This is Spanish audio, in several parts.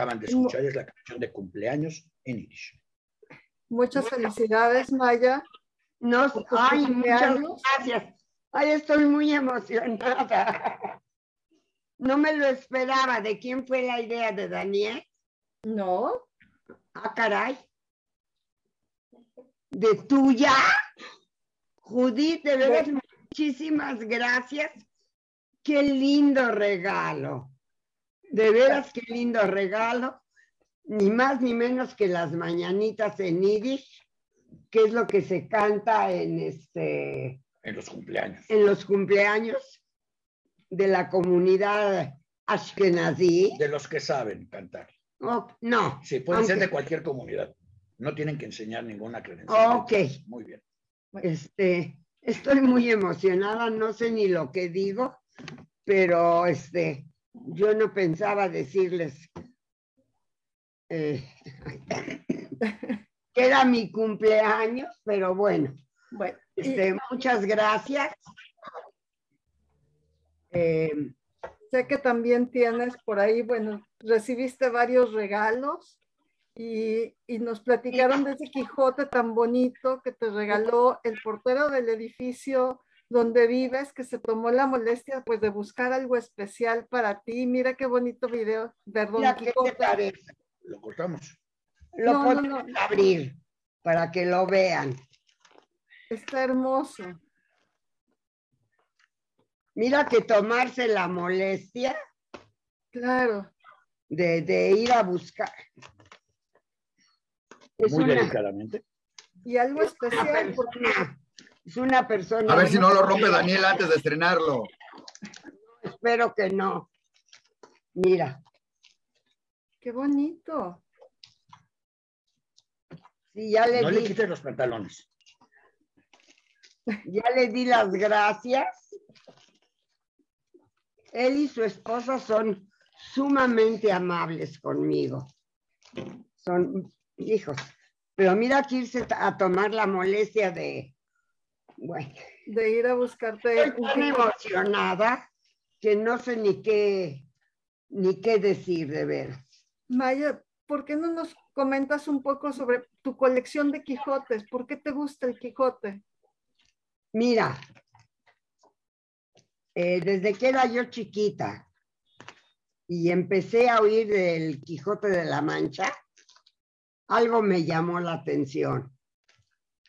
acaban de escuchar es la canción de cumpleaños en Irish. Muchas felicidades, Maya. No, por tu ay, muchas gracias. Ay, estoy muy emocionada. No me lo esperaba. ¿De quién fue la idea de Daniel? No, Ah, caray. ¿De tuya? Judith, de veras, muchísimas gracias. Qué lindo regalo. De veras, qué lindo regalo. Ni más ni menos que las mañanitas en Yiddish, que es lo que se canta en este En los cumpleaños. en los cumpleaños de la comunidad ashkenazí. De los que saben cantar. Oh, no, Sí, pueden ser de cualquier comunidad. No tienen que enseñar ninguna credencial. ok. Muy bien. Este, estoy muy emocionada, no sé ni lo que digo, pero este, yo no pensaba decirles eh, que era mi cumpleaños, pero bueno, bueno. y- este, muchas gracias. Eh, Sé que también tienes por ahí, bueno, recibiste varios regalos y, y nos platicaron de ese Quijote tan bonito que te regaló el portero del edificio donde vives, que se tomó la molestia pues de buscar algo especial para ti. Mira qué bonito video, perdón, mira, ¿qué te Quijote. parece? Lo cortamos. Lo No, podemos no. abrir para que lo vean. Está hermoso. Mira que tomarse la molestia Claro, de, de ir a buscar. Es Muy una, delicadamente. y algo especial porque es una persona. A ver si no lo rompe Daniel antes de estrenarlo. Espero que no. Mira, qué bonito. sí, ya le No le di, quites los pantalones. ya le di las gracias. Él y su esposa son sumamente amables conmigo. Son hijos. Pero mira que irse a tomar la molestia de, bueno, De ir a buscarte Estoy tan emocionada que no sé ni qué, ni qué decir de veras. Maya, ¿por qué no nos comentas un poco sobre tu colección de Quijotes? ¿Por qué te gusta el Quijote? Mira, eh, desde que era yo chiquita y empecé a oír del Quijote de la Mancha, algo me llamó la atención.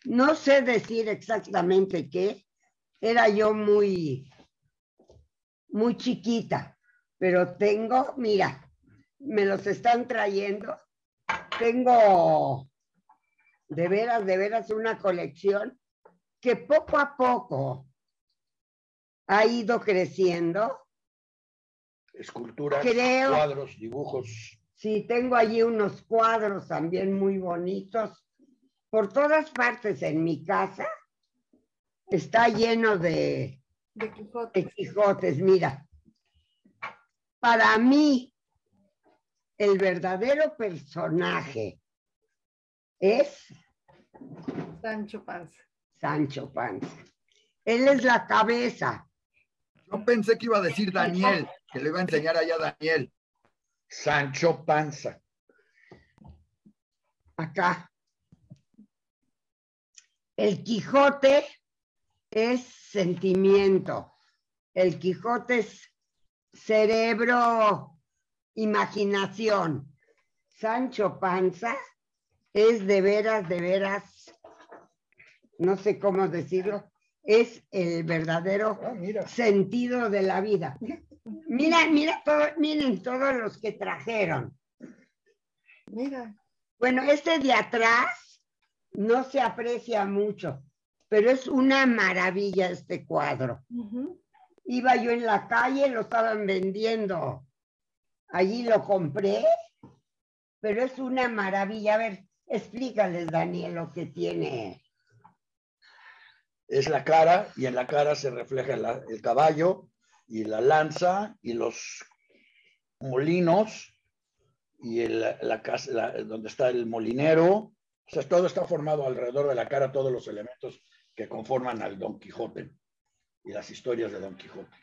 No sé decir exactamente qué, era yo muy, muy chiquita, pero tengo, mira, me los están trayendo, tengo de veras, de veras una colección que poco a poco ha ido creciendo. Esculturas, Creo- cuadros, dibujos. Sí, tengo allí unos cuadros también muy bonitos. Por todas partes en mi casa está lleno de, De Quijote. de Quijotes. Mira, para mí, el verdadero personaje es Sancho Panza. Sancho Panza. Él es la cabeza. Yo pensé que iba a decir Daniel, que le iba a enseñar allá a Daniel. Sancho Panza. acá. El Quijote es sentimiento. El Quijote es cerebro, imaginación. Sancho Panza es de veras, de veras, no sé cómo decirlo, es el verdadero Ah, sentido de la vida. Mira, mira, todo, miren todos los que trajeron. Mira, Bueno, este de atrás no se aprecia mucho, pero es una maravilla este cuadro. Iba yo en la calle, lo estaban vendiendo. Allí lo compré, pero es una maravilla. A ver, explícales, Daniel, lo que tiene. Es la cara y en la cara se refleja la- el caballo y la lanza y los molinos y el- la casa la- donde está el molinero. O sea, todo está formado alrededor de la cara, todos los elementos que conforman al Don Quijote y las historias de Don Quijote.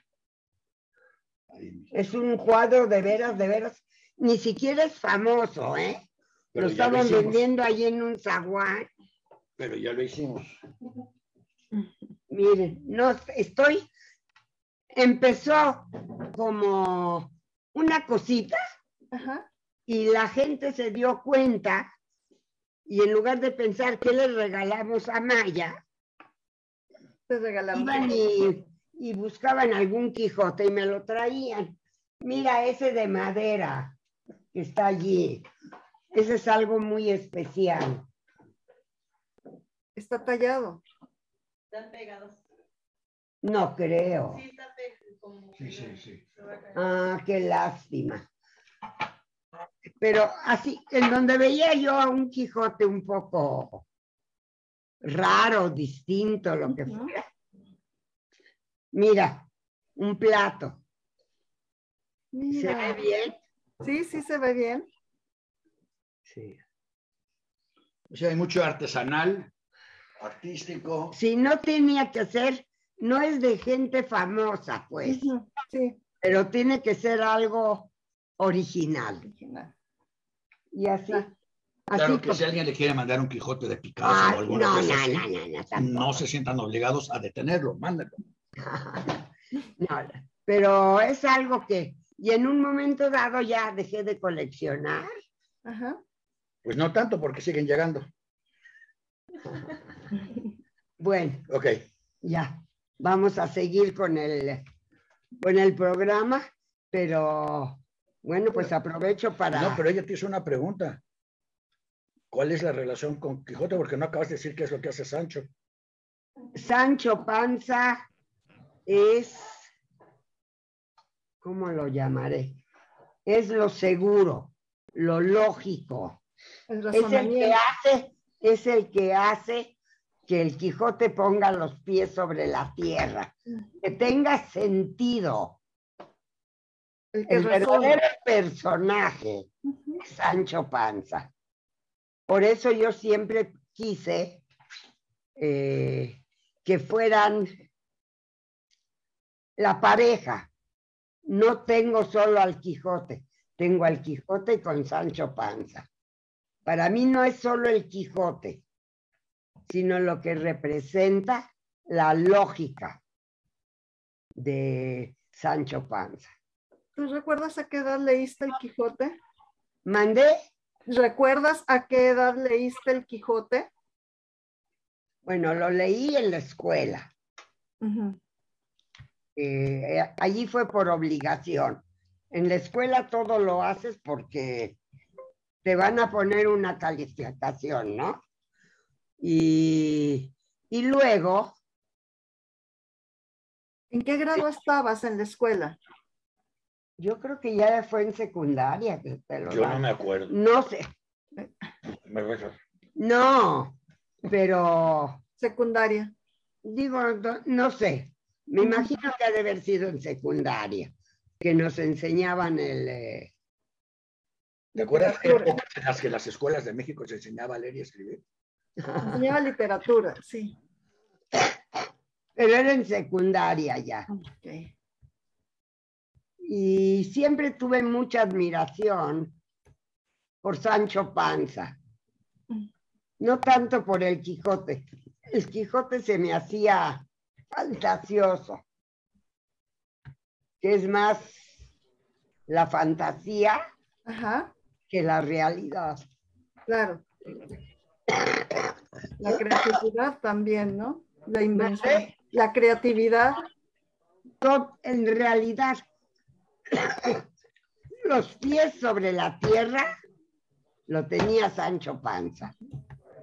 Ahí. Es un cuadro de veras, de veras. Ni siquiera es famoso, ¿eh? Pero lo lo estaban hicimos. vendiendo allí en un zaguán. Pero ya lo hicimos. Miren, no estoy. Empezó como una cosita Ajá. y la gente se dio cuenta y en lugar de pensar que le regalamos a Maya, Te regalaron. iban y, y buscaban algún Quijote y me lo traían. Mira ese de madera que está allí. Ese es algo muy especial. Está tallado. Están pegados. No creo. Sí, está pegado. Sí, sí, sí. Ah, qué lástima. Pero así, en donde veía yo a un Quijote un poco raro, distinto, lo que fuera. Mira, un plato. ¿Se ve bien? Sí, sí se ve bien. Sí. O sea, hay mucho artesanal, artístico. Si no tenía que ser, no es de gente famosa, pues, Sí, pero tiene que ser algo original. original. Y así. Ah. Así Claro que como- si alguien le quiere mandar un Quijote de Picasso Ah, o alguna no, cosa no, así, no, no, no se sientan obligados a detenerlo, mándalo. No, pero es algo que, y en un momento dado ya dejé de coleccionar. Ajá. Pues no tanto porque siguen llegando. Bueno, Ok, ya, vamos a seguir con el, con el programa, pero bueno, pues aprovecho para... no, pero ella te hizo una pregunta. ¿Cuál es la relación con Quijote? Porque no acabas de decir qué es lo que hace Sancho. Sancho Panza es, ¿cómo lo llamaré? Es lo seguro, lo lógico. El Es el que hace, es el que hace que el Quijote ponga los pies sobre la tierra, que tenga sentido. El verdadero personaje es Sancho Panza. Por eso yo siempre quise eh, que fueran la pareja. No tengo solo al Quijote, tengo al Quijote con Sancho Panza. Para mí no es solo el Quijote, sino lo que representa la lógica de Sancho Panza. ¿Tú recuerdas a qué edad leíste el Quijote? Mandé, ¿Recuerdas a qué edad leíste el Quijote? bueno, lo leí en la escuela. Eh, allí fue por obligación. En la escuela todo lo haces porque te van a poner una calificación, ¿no? Y, y luego, ¿En qué grado estabas en la escuela? Yo creo que ya fue en secundaria que te lo Yo no me acuerdo. No sé, Me no, pero Secundaria. digo, no, no sé. Me imagino que ha de haber sido en secundaria, que nos enseñaban el... eh, ¿Te acuerdas épocas en las que las escuelas de México se enseñaba a leer y escribir? Enseñaba literatura, sí. pero era en secundaria ya. Ok. Y siempre tuve mucha admiración por Sancho Panza. No tanto por el Quijote. El Quijote se me hacía fantasioso, que es más la fantasía Ajá, que la realidad. claro. La creatividad también, ¿no? La invención. La creatividad. En realidad, los pies sobre la tierra lo tenía Sancho Panza.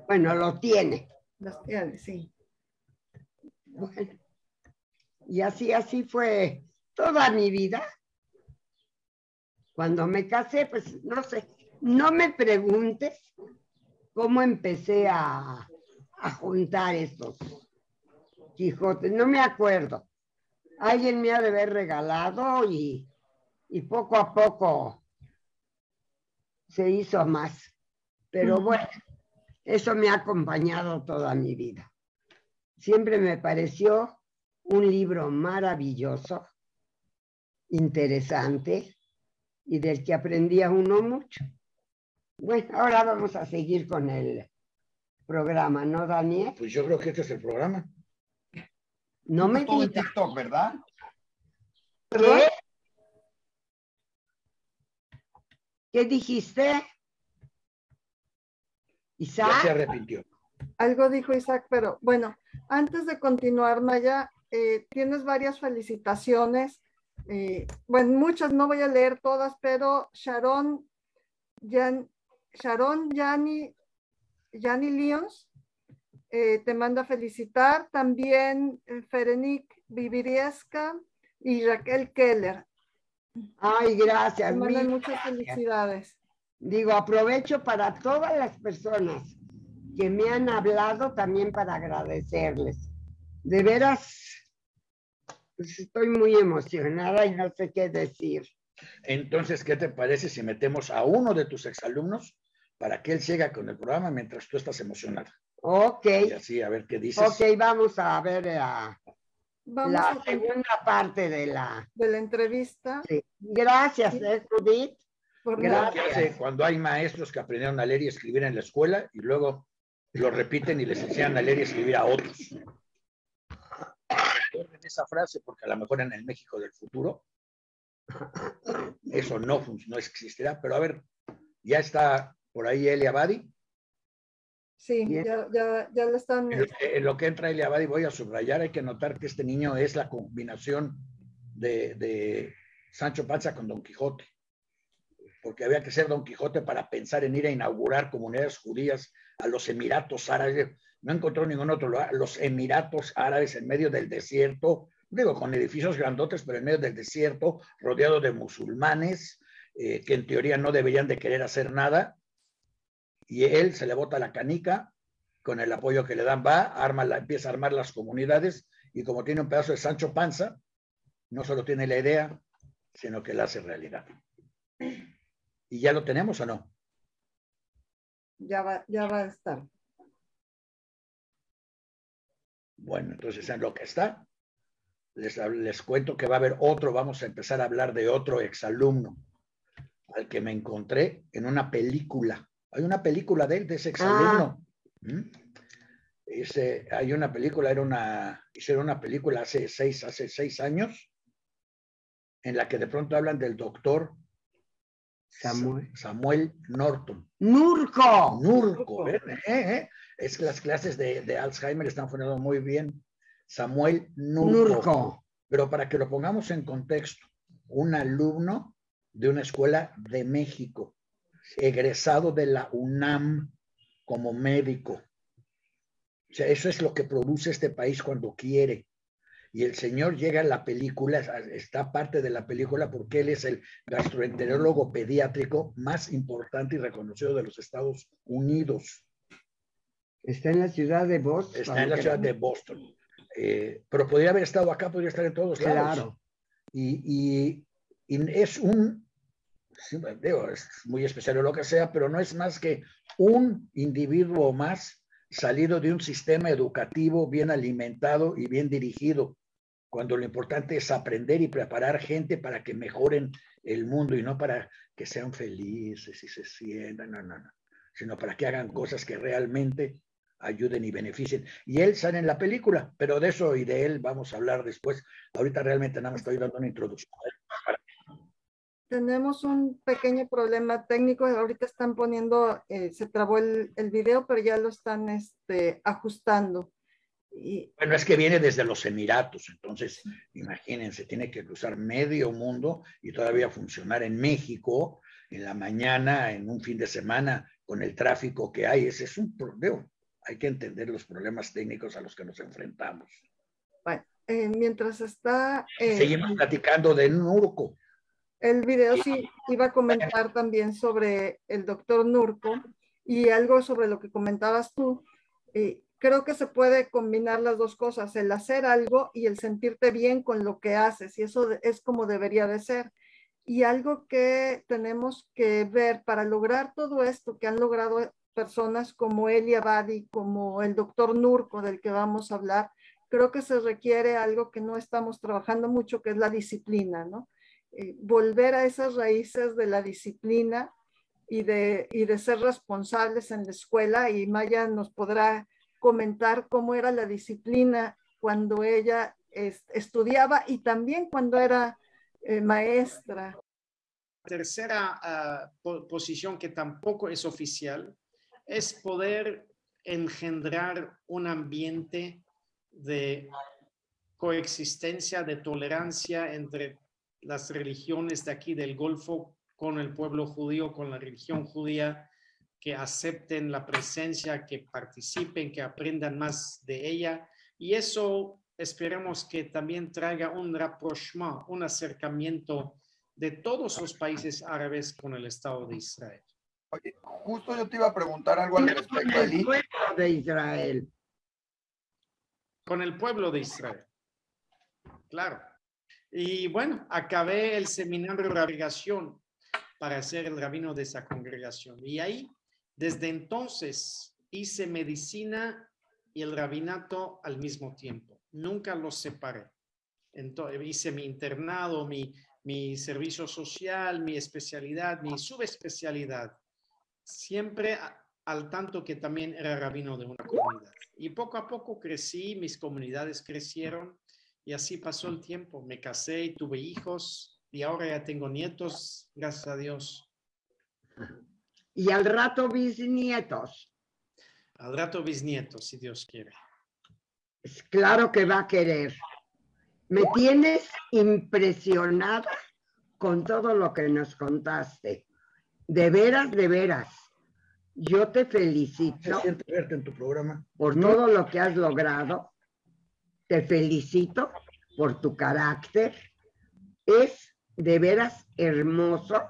Bueno, lo tiene. Las tiene, sí. Bueno, y así, así fue toda mi vida. Cuando me casé, pues no sé, no me preguntes cómo empecé a, a juntar estos Quijotes, no me acuerdo. Alguien me ha de haber regalado y, y poco a poco se hizo más. Pero bueno, eso me ha acompañado toda mi vida. Siempre me pareció un libro maravilloso interesante y del que aprendía uno mucho. Bueno, ahora vamos a seguir con el programa, ¿no, Daniel? Pues yo creo que este es el programa. No me digas. TikTok, ¿verdad? ¿Qué? ¿Qué dijiste? Ya se Isaac, arrepintió. Algo dijo Isaac, pero bueno, antes de continuar, Maya, eh, tienes varias felicitaciones. eh, bueno, muchas, no voy a leer todas, pero Sharon, Yan, Sharon Yani, Yani Lyons eh, te manda felicitar. También eh, Ferenik Viviriesca y Raquel Keller. Ay, Te gracias. mandan muchas gracias. felicidades. Digo, aprovecho para todas las personas que me han hablado también para agradecerles. De veras, pues estoy muy emocionada y no sé qué decir. Entonces, ¿qué te parece si metemos a uno de tus exalumnos para que él siga con el programa mientras tú estás emocionada? Ok, Y así, a ver qué dices. ok, vamos a ver eh, a Vamos la a segunda parte de la... de la entrevista. sí. Gracias, eh, Judith. Por hace cuando hay maestros que aprendieron a leer y escribir en la escuela y luego lo repiten y les enseñan a leer y escribir a otros. Recuerden esa frase porque a lo mejor en el México del futuro eso no, no existirá. Pero a ver, ya está por ahí Elia Abadi. Sí, ya, ya, ya lo están. En lo que- entra Elia Abadi voy a subrayar, hay que notar que este niño es la combinación de, de Sancho Panza con Don Quijote. Porque había que ser Don Quijote para pensar en ir a inaugurar comunidades judías a los Emiratos Árabes. No encontró ningún otro lugar. Los Emiratos Árabes en medio del desierto, digo, con edificios grandotes, pero en medio del desierto, rodeado de musulmanes, eh, que en teoría no deberían de querer hacer nada. Y él se le bota la canica, con el apoyo que le dan, va, arma la, empieza a armar las comunidades y como tiene un pedazo de Sancho Panza, no solo tiene la idea, sino que la hace realidad. ¿Y ya lo tenemos o no? Ya va, ya va a estar. Bueno, entonces en lo que está, les, les cuento que va a haber otro, vamos a empezar a hablar de otro exalumno, al que me encontré en una película. Hay una película de él, de ese exalumno. ¿Mm? Ese, hay una película, era una, hicieron una película hace seis, hace seis años, en la que de pronto hablan del doctor Samuel. Samuel Norton. Nurco. Nurco, ¿ven? ¿Eh? ¿Eh? Es que las clases de, de Alzheimer están funcionando muy bien. Samuel Nurco. Nurco. Pero para que lo pongamos en contexto, un alumno de una escuela de México, egresado de la UNAM como médico. O sea, eso es lo que produce este país cuando quiere. Y el señor llega a la película, está parte de la película porque él es el gastroenterólogo pediátrico más importante y reconocido de los Estados Unidos. Está en la ciudad de Boston. Está en la ciudad de Boston. Eh, pero podría haber estado acá, podría estar en todos lados. Claro. Y, y- y es un, es muy especial o lo que sea, pero no es más que un individuo más salido de un sistema educativo bien alimentado y bien dirigido, cuando lo importante es aprender y preparar gente para que mejoren el mundo y no para que sean felices y se sientan, no, no, no, sino para que hagan cosas que realmente ayuden y beneficien. Y él sale en la película, pero de eso y de él vamos a hablar después. Ahorita realmente nada más estoy dando una introducción. Tenemos un pequeño problema técnico. Ahorita están poniendo, eh, se trabó el, el video, pero ya lo están este, ajustando. Y Bueno, es que viene desde los Emiratos, entonces imagínense, tiene que cruzar medio mundo y todavía funcionar en México en la mañana, en un fin de semana, con el tráfico que hay. Ese es un problema. Hay que entender los problemas técnicos a los que nos enfrentamos. bueno, eh, mientras está eh, Seguimos platicando de Nurco. El video, sí iba a comentar también sobre el doctor Nurco y algo sobre lo que comentabas tú. Eh, creo que se puede combinar las dos cosas, el hacer algo y el sentirte bien con lo que haces, y eso es como debería de ser. Y algo que tenemos que ver para lograr todo esto que han logrado personas como Elia Abadi, como el doctor Nurco, del que vamos a hablar, creo que se requiere algo que no estamos trabajando mucho, que es la disciplina, ¿no? Eh, volver a esas raíces de la disciplina y de, y de ser responsables en la escuela. Y Maya nos podrá comentar cómo era la disciplina cuando ella es- estudiaba y también cuando era eh, maestra. tercera ah, po- posición que tampoco es oficial es poder engendrar un ambiente de coexistencia, de tolerancia entre las religiones de aquí del Golfo con el pueblo judío, con la religión judía, que acepten la presencia, que participen, que aprendan más de ella. Y eso esperemos que también traiga un rapprochement, un acercamiento de todos los países árabes con el Estado de Israel. Oye, justo yo te iba a preguntar algo al respecto, El Eli. pueblo de Israel. Con el pueblo de Israel. Claro. Y bueno, acabé el seminario de congregación para ser el rabino de esa congregación. Y ahí, desde entonces, hice medicina y el rabinato al mismo tiempo. Nunca los separé. Entonces, hice mi internado, mi, mi servicio social, mi especialidad, mi subespecialidad. Siempre al tanto que también era rabino de una comunidad. Y poco a poco crecí, mis comunidades crecieron y así pasó el tiempo. Me casé y tuve hijos y ahora ya tengo nietos, gracias a Dios. Y al rato bisnietos. Al rato bisnietos, si Dios quiere. Es claro que va a querer. Me tienes impresionada con todo lo que nos contaste. De veras, de veras. Yo te felicito verte en tu programa. por todo lo que has logrado. Te felicito por tu carácter. Es de veras hermoso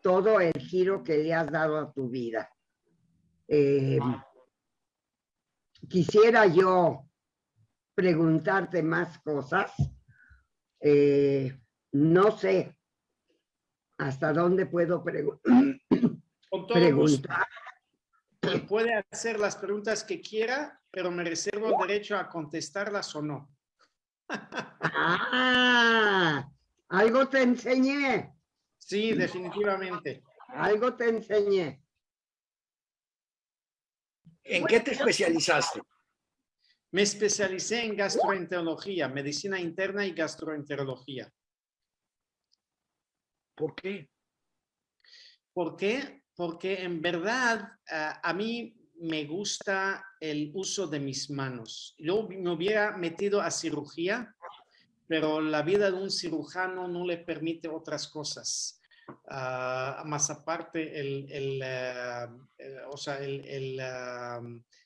todo el giro que le has dado a tu vida. Eh, quisiera yo preguntarte más cosas. Eh, no sé hasta dónde puedo pregu- Con todo gusto, preguntar. Puede hacer las preguntas que quiera, pero me reservo el derecho a contestarlas o no. Ah, algo te enseñé, Sí, definitivamente. algo te enseñé. ¿En qué te especializaste? Me especialicé en gastroenterología, medicina interna y gastroenterología. ¿Por qué? ¿Por qué? Porque en verdad ah, a mí me gusta el uso de mis manos. Yo me hubiera metido a cirugía, pero la vida de un cirujano no le permite otras cosas. Ah, más aparte, el, el, ah, eh, o sea, el,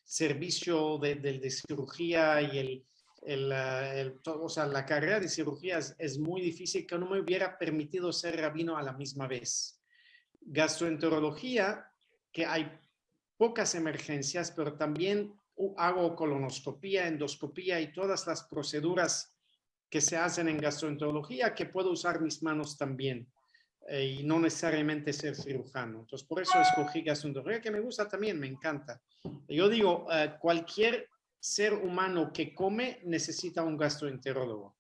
servicio de, de- cirugía y el, o sea, la carrera de cirugía es muy difícil que no me hubiera permitido ser rabino a la misma vez gastroenterología, que hay pocas emergencias, pero también hago colonoscopía, endoscopía y todas las proceduras que se hacen en gastroenterología, que puedo usar mis manos también eh, y no necesariamente ser cirujano. Entonces, por eso escogí gastroenterología, que me gusta también, me encanta. Yo digo, eh, cualquier ser humano que come necesita un gastroenterólogo.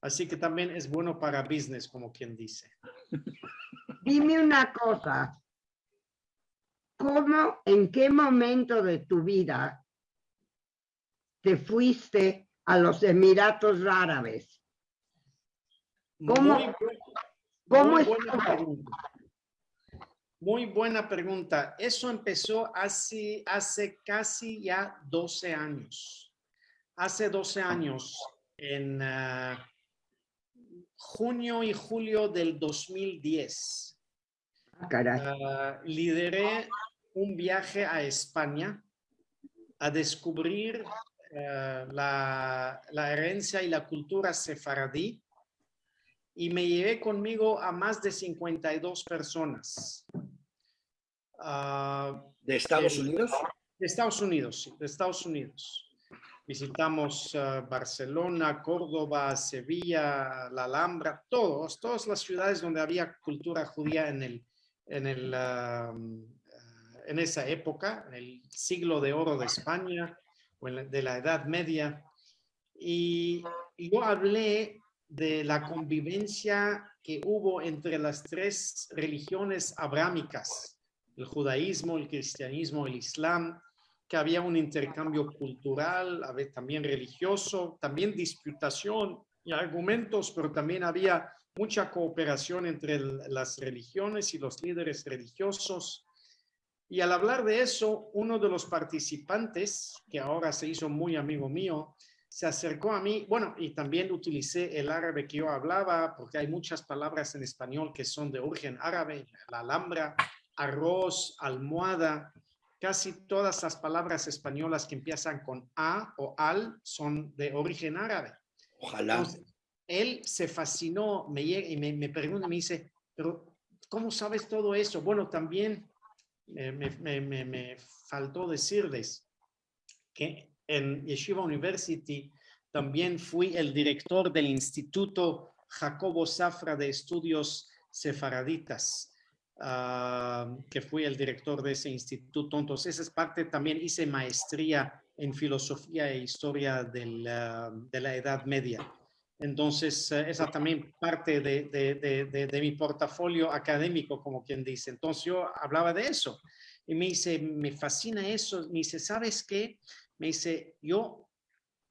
Así que también es bueno para business, como quien dice. Dime una cosa, ¿cómo, en qué momento de tu vida te fuiste a los Emiratos Árabes? ¿Cómo- Muy cómo muy buena pregunta. Muy buena pregunta. Eso empezó hace, hace casi ya 12 años. Hace 12 años, en ah, junio y julio del 2010, Ah, caray. ah, lideré un viaje a España a descubrir ah, la, la herencia y la cultura sefaradí y me llevé conmigo a más de 52 personas. Ah, ¿De Estados El- Unidos? de Estados Unidos, sí, de Estados Unidos. Visitamos ah, Barcelona, Córdoba, Sevilla, la Alhambra, todos, todas las ciudades donde había cultura judía en, el, en, el, ah, ah, en esa época, en el siglo de oro de España o de la Edad Media. Y yo hablé de la convivencia que hubo entre las tres religiones abrámicas, el judaísmo, el cristianismo, el islam, que había un intercambio cultural, había también religioso, también disputación y argumentos, pero también había mucha cooperación entre las religiones y los líderes religiosos. Y al hablar de eso, uno de los participantes, que ahora se hizo muy amigo mío, se acercó a mí, bueno, y también utilicé el árabe que yo hablaba, porque hay muchas palabras en español que son de origen árabe, la alhambra, arroz, almohada, casi todas las palabras españolas que empiezan con a o al son de origen árabe. Ojalá. Entonces, él se fascinó, me llega y me, me pregunta, me dice, pero ¿cómo sabes todo eso? Bueno, también me faltó decirles que en Yeshiva University también fui el director del Instituto Jacobo Zafra de Estudios Sefaraditas, ah, que fui el director de ese instituto. Entonces, esa es parte, también hice maestría en filosofía e historia del, ah, de la Edad Media. Entonces, eh, esa también parte de- de- de- de mi portafolio académico, como quien dice. Entonces, yo hablaba de eso y me dice, me fascina eso. Me dice, ¿sabes qué? Me dice, yo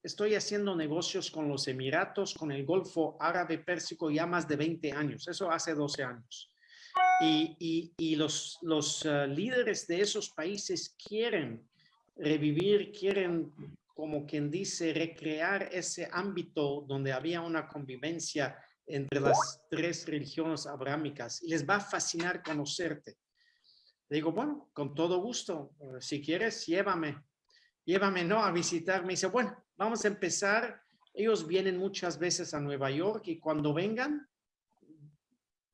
estoy haciendo negocios con los Emiratos, con el Golfo Árabe Pérsico ya más de 20 años, eso hace 12 años. Y, los eh, líderes de esos países quieren revivir, quieren, como quien dice, recrear ese ámbito donde había una convivencia entre las tres religiones abrámicas y les va a fascinar conocerte. Le digo, bueno, con todo gusto, eh, si quieres, llévame llévame, ¿no? A visitar. Me dice, bueno, vamos a empezar. Ellos vienen muchas veces a Nueva York y cuando vengan,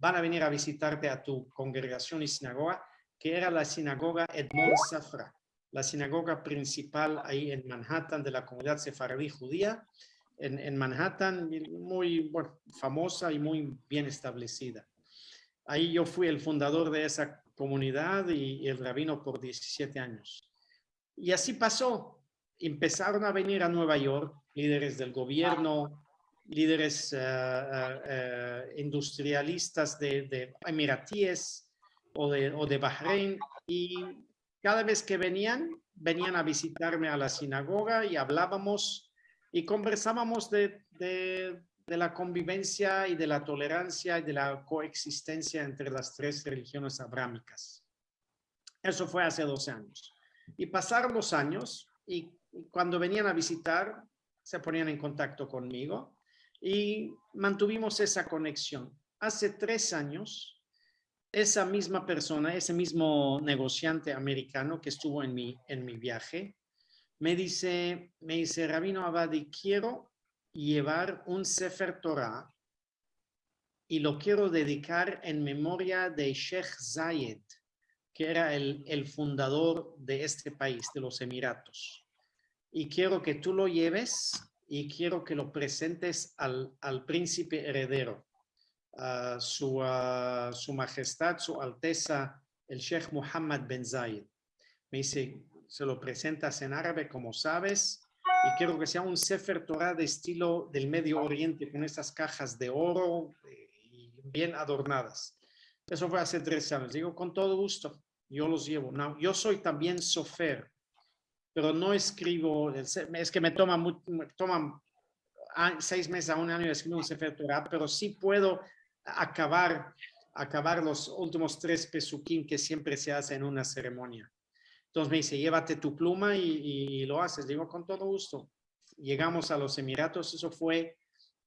van a venir a visitarte a tu congregación y sinagoga, que era la sinagoga Edmond Safra, la sinagoga principal ahí en Manhattan de la comunidad sefaradí judía, en, en Manhattan, muy famosa y muy bien establecida. Ahí yo fui el fundador de esa comunidad y, y el rabino por 17 años. Y así pasó. Empezaron a venir a Nueva York líderes del gobierno, líderes eh, eh, eh, industrialistas de, de emiratíes o de, o de Bahrein y cada vez que venían, venían a visitarme a la sinagoga y hablábamos y conversábamos de, de, de la convivencia y de la tolerancia y de la coexistencia entre las tres religiones abrámicas. Eso fue hace 12 años. Y pasaron los años y cuando venían a visitar, se ponían en contacto conmigo y mantuvimos esa conexión. Hace tres años, esa misma persona, ese mismo negociante americano que estuvo en mi, en mi viaje, me dice, me dice, Rabino Abadi, quiero llevar un Sefer Torah y lo quiero dedicar en memoria de Sheikh Zayed, que era el, el fundador de este país, de los Emiratos. Y quiero que tú lo lleves y quiero que lo presentes al, al príncipe heredero, a su, su majestad, su alteza, el Sheikh Mohammed Ben Zayed. Me dice, se lo presentas en árabe, como sabes, y quiero que sea un Sefer Torah de estilo del Medio Oriente, con estas cajas de oro eh, bien adornadas. Eso fue hace tres años. Digo, con todo gusto, yo los llevo. Yo soy también sofer, pero no escribo, es que me toma, me toma seis meses a un año escribir un Sefer pero sí puedo acabar, acabar los últimos tres pesuquín que siempre se hace en una ceremonia. Entonces me dice, llévate tu pluma y, y, lo haces. Digo, con todo gusto. Llegamos a los Emiratos, eso fue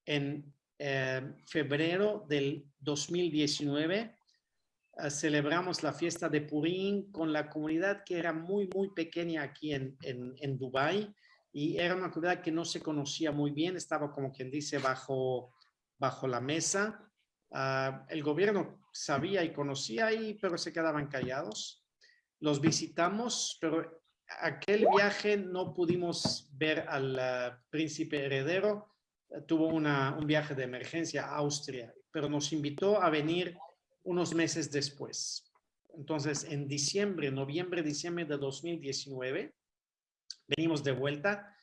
en eh, febrero del 2019 celebramos la fiesta de Purim con la comunidad que era muy, muy pequeña aquí en, en, en Dubái y era una comunidad que no se conocía muy bien, estaba como quien dice bajo, bajo la mesa. Uh, el gobierno sabía y conocía ahí, pero se quedaban callados. Los visitamos, pero aquel viaje no pudimos ver al uh, príncipe heredero. Tuvo una, un viaje de emergencia a Austria, pero nos invitó a venir unos meses después. Entonces, en diciembre, noviembre, diciembre de 2019, venimos de vuelta.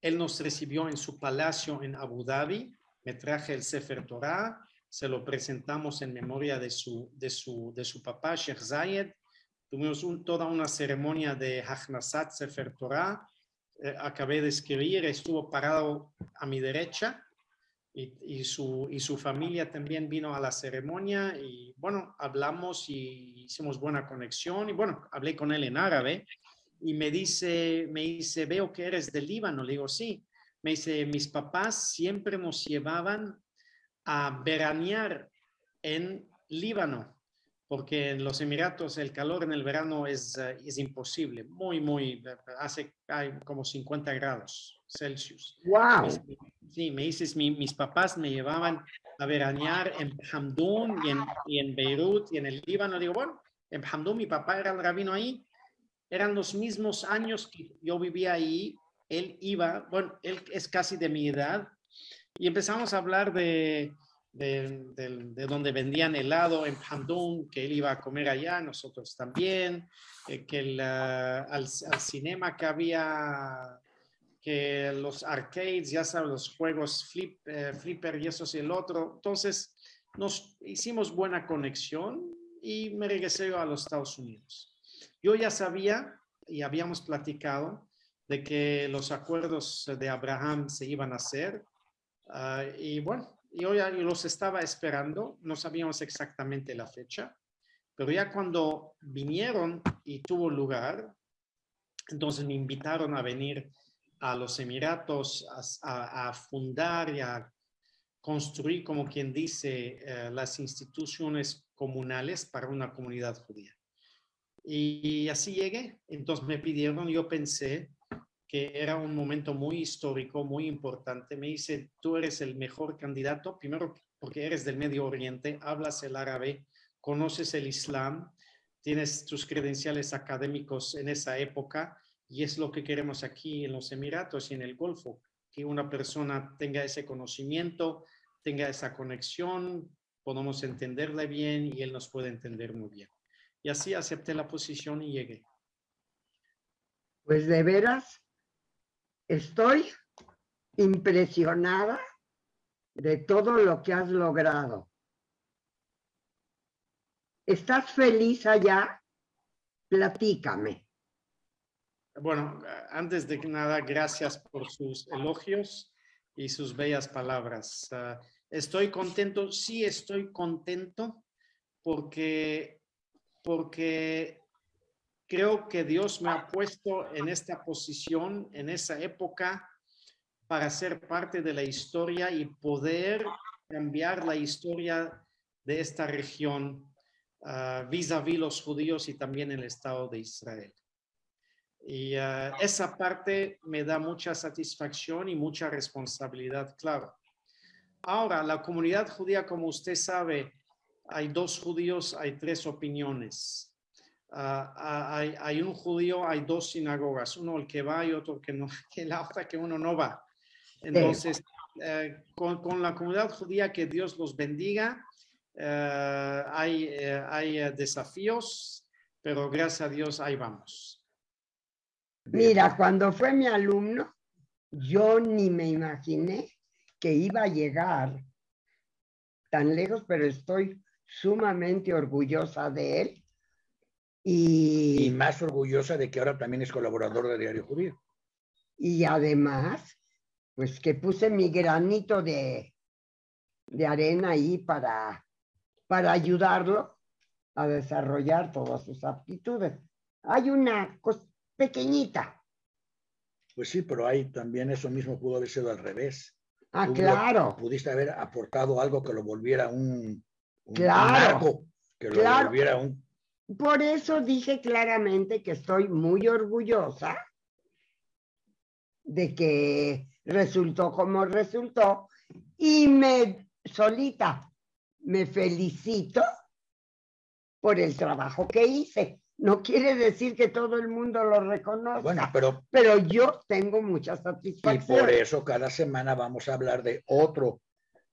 Él nos recibió en su palacio en Abu Dhabi me traje el Sefer Torah, se lo presentamos en memoria de su, de su, de su papá, Sheikh Zayed. Tuvimos toda una ceremonia de Hachnasat Sefer Torah. Eh, acabé de escribir, estuvo parado a mi derecha y, y su, y su familia también vino a la ceremonia y bueno, hablamos y hicimos buena conexión y bueno, hablé con él en árabe y me dice, me dice, veo que eres del Líbano. Le digo, sí. Me dice, mis papás siempre nos llevaban a veranear en Líbano, porque en los Emiratos el calor en el verano es, eh, es imposible, muy, muy, hace hay como 50 grados Celsius. Wow. Sí, me dices, mi- mis papás me llevaban a veranear en Hamdún y en, y en Beirut y en el Líbano. Digo, bueno, en Hamdún mi papá era el rabino ahí. Eran los mismos años que yo vivía ahí. Él iba, bueno, él es casi de mi edad. Y empezamos a hablar de, de, del- de donde vendían helado en Hamdún, que él iba a comer allá, nosotros también, eh, que el, ah, al, al cinema que había que los arcades, ya sabes, los juegos flip, eh, flipper y eso y el otro. Entonces, nos hicimos buena conexión y me regresé a los Estados Unidos. Yo ya sabía y habíamos platicado de que los acuerdos de Abraham se iban a hacer. ah, y bueno, yo ya los estaba esperando, no sabíamos exactamente la fecha, pero ya cuando vinieron y tuvo lugar, entonces me invitaron a venir a los Emiratos a, fundar y a construir, como quien dice, eh, las instituciones comunales para una comunidad judía. Y así llegué. Entonces me pidieron, yo pensé que era un momento muy histórico, muy importante. Me dice, tú eres el mejor candidato, primero porque eres del Medio Oriente, hablas el árabe, conoces el Islam, tienes tus credenciales académicos en esa época y es lo que queremos aquí en los Emiratos y en el Golfo, que una persona tenga ese conocimiento, tenga esa conexión, podamos entenderle bien y él nos puede entender muy bien. Y así acepté la posición y llegué. Pues de veras, estoy impresionada de todo lo que has logrado. ¿Estás feliz allá? Platícame. Bueno, antes de nada, gracias por sus elogios y sus bellas palabras. Ah, estoy contento, sí estoy contento porque, porque creo que Dios me ha puesto en esta posición, en esa época, para ser parte de la historia y poder cambiar la historia de esta región ah, vis a vis los judíos y también el Estado de Israel. Y ah, esa parte me da mucha satisfacción y mucha responsabilidad, claro. Ahora, la comunidad judía, como usted sabe, hay dos judíos, hay tres opiniones. Ah, hay, hay un judío, hay dos sinagogas, uno el que va y otro que no, que la otra que uno no va. Entonces, eh, con, con la comunidad judía, que Dios los bendiga. Eh, hay eh, hay desafíos, pero gracias a Dios ahí vamos. Mira, cuando fue mi alumno, yo ni me imaginé que iba a llegar tan lejos, pero estoy sumamente orgullosa de él. Y Y, más orgullosa de que ahora también es colaborador de Diario Judío. y además, pues que puse mi granito de, de arena ahí para, para ayudarlo a desarrollar todas sus aptitudes. Hay una cosa pequeñita. Pues sí, pero ahí también eso mismo pudo haber sido al revés. Ah, Tú claro. Pudiste haber aportado algo que lo volviera un, un Claro, que lo claro. volviera un... Por eso dije claramente que estoy muy orgullosa de que resultó como resultó y me solita me felicito por el trabajo que hice. No quiere decir que todo el mundo lo reconozca, Bueno, pero pero yo tengo mucha y satisfacción. por eso cada semana vamos a hablar de otro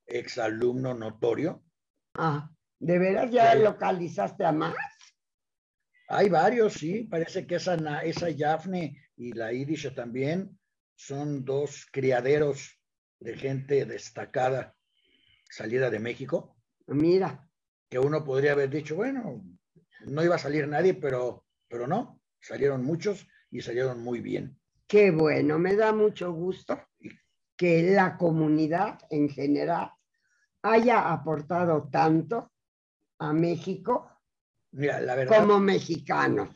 exalumno notorio. Ah, ¿De veras ya Sí. localizaste a más? Hay varios, sí, parece que esa, esa Yafne y la Idisha también son dos criaderos de gente destacada salida de México, Mira, que uno podría haber dicho, bueno, no iba a salir nadie, pero, pero no, salieron muchos y salieron muy bien. qué bueno, me da mucho gusto que la comunidad en general haya aportado tanto a México Mira, la verdad, como mexicanos.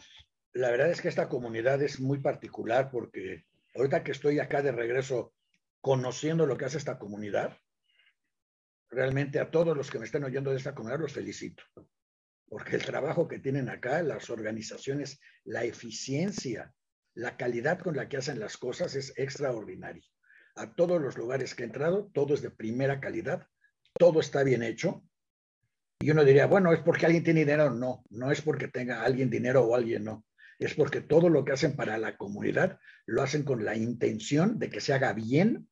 la verdad es que esta comunidad es muy particular porque ahorita que estoy acá de regreso conociendo lo que hace esta comunidad, realmente a todos los que me están oyendo de esta comunidad los felicito. Porque el trabajo que tienen acá, las organizaciones, la eficiencia, la calidad con la que hacen las cosas es extraordinaria. A todos los lugares que he entrado, todo es de primera calidad, todo está bien hecho. Y uno diría, bueno, es porque alguien tiene dinero. No, no es porque tenga alguien dinero o alguien no. Es porque todo lo que hacen para la comunidad lo hacen con la intención de que se haga bien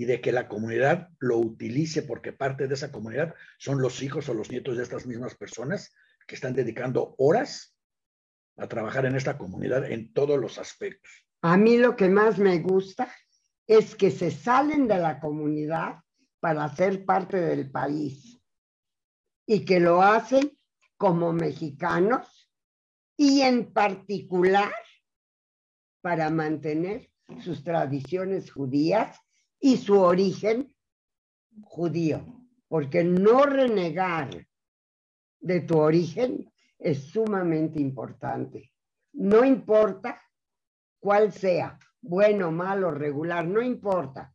y de que la comunidad lo utilice, porque parte de esa comunidad son los hijos o los nietos de estas mismas personas que están dedicando horas a trabajar en esta comunidad en todos los aspectos. A mí lo que más me gusta es que se salen de la comunidad para ser parte del país y que lo hacen como mexicanos y en particular para mantener sus tradiciones judías y su origen judío, porque no renegar de tu origen es sumamente importante. No importa cuál sea, bueno, malo, regular, no importa,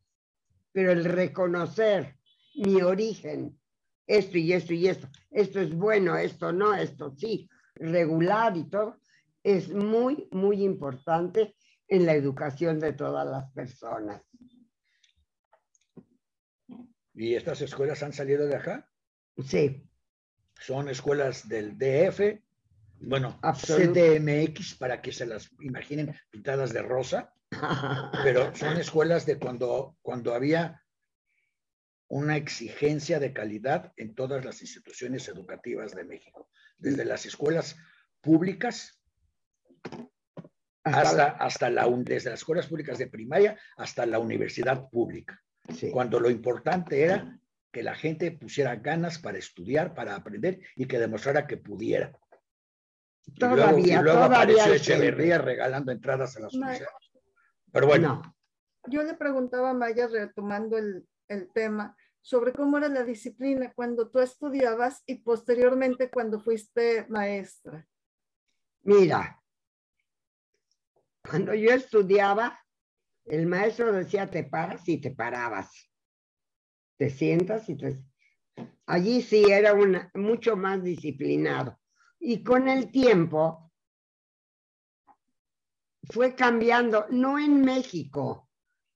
pero el reconocer mi origen, esto y esto y esto, esto es bueno, esto no, esto sí, regular y todo, es muy, muy importante en la educación de todas las personas. Y estas escuelas han salido de acá, Sí, son escuelas del DF, bueno, CDMX, para que se las imaginen pintadas de rosa, pero son escuelas de cuando, cuando había una exigencia de calidad en todas las instituciones educativas de México, desde las escuelas públicas hasta, hasta la, desde las escuelas públicas de primaria hasta la universidad pública, sí. cuando lo importante era que la gente pusiera ganas para estudiar, para aprender y que demostrara que pudiera. Y luego- Todavía, y luego todavía apareció Echeverría regalando entradas a las Ma- universidades. Pero bueno, No, Yo le preguntaba a Maya, retomando el, el tema, sobre cómo era la disciplina cuando tú estudiabas y posteriormente cuando fuiste maestra. mira, cuando yo estudiaba, el maestro decía te paras y te parabas. Te sientas y te... Allí sí era una, mucho más disciplinado. Y con el tiempo fue cambiando, no en México,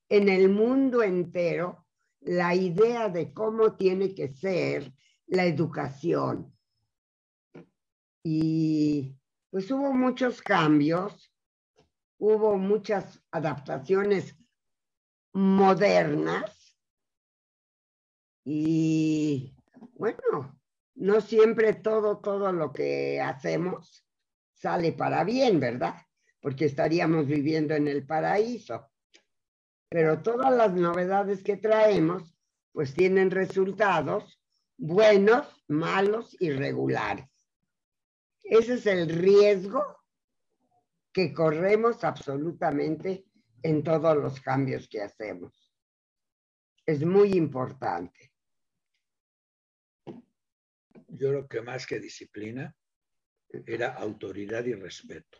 en el mundo entero, la idea de cómo tiene que ser la educación. Y pues hubo muchos cambios, hubo muchas adaptaciones modernas y bueno, no siempre todo, todo lo que hacemos sale para bien, ¿verdad? Porque estaríamos viviendo en el paraíso. Pero todas las novedades que traemos, pues tienen resultados buenos, malos y regulares. Ese es el riesgo que corremos absolutamente en todos los cambios que hacemos. Es muy importante. yo creo que más que disciplina era autoridad y respeto.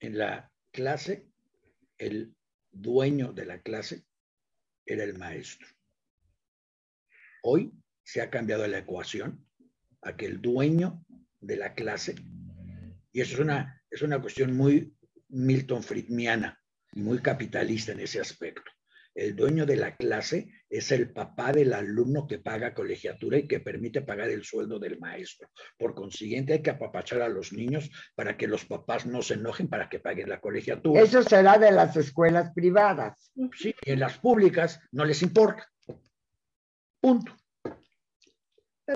En la clase, el dueño de la clase era el maestro. Hoy se ha cambiado la ecuación a que el dueño de la clase, y eso es una, es una cuestión muy Milton Friedmiana y muy capitalista en ese aspecto. El dueño de la clase es el papá del alumno que paga colegiatura y que permite pagar el sueldo del maestro. Por consiguiente, hay que apapachar a los niños para que los papás no se enojen para que paguen la colegiatura. Eso será de las escuelas privadas. Sí, y en las públicas no les importa. Punto. Pero el Pues, cambio Las ha sido el públicas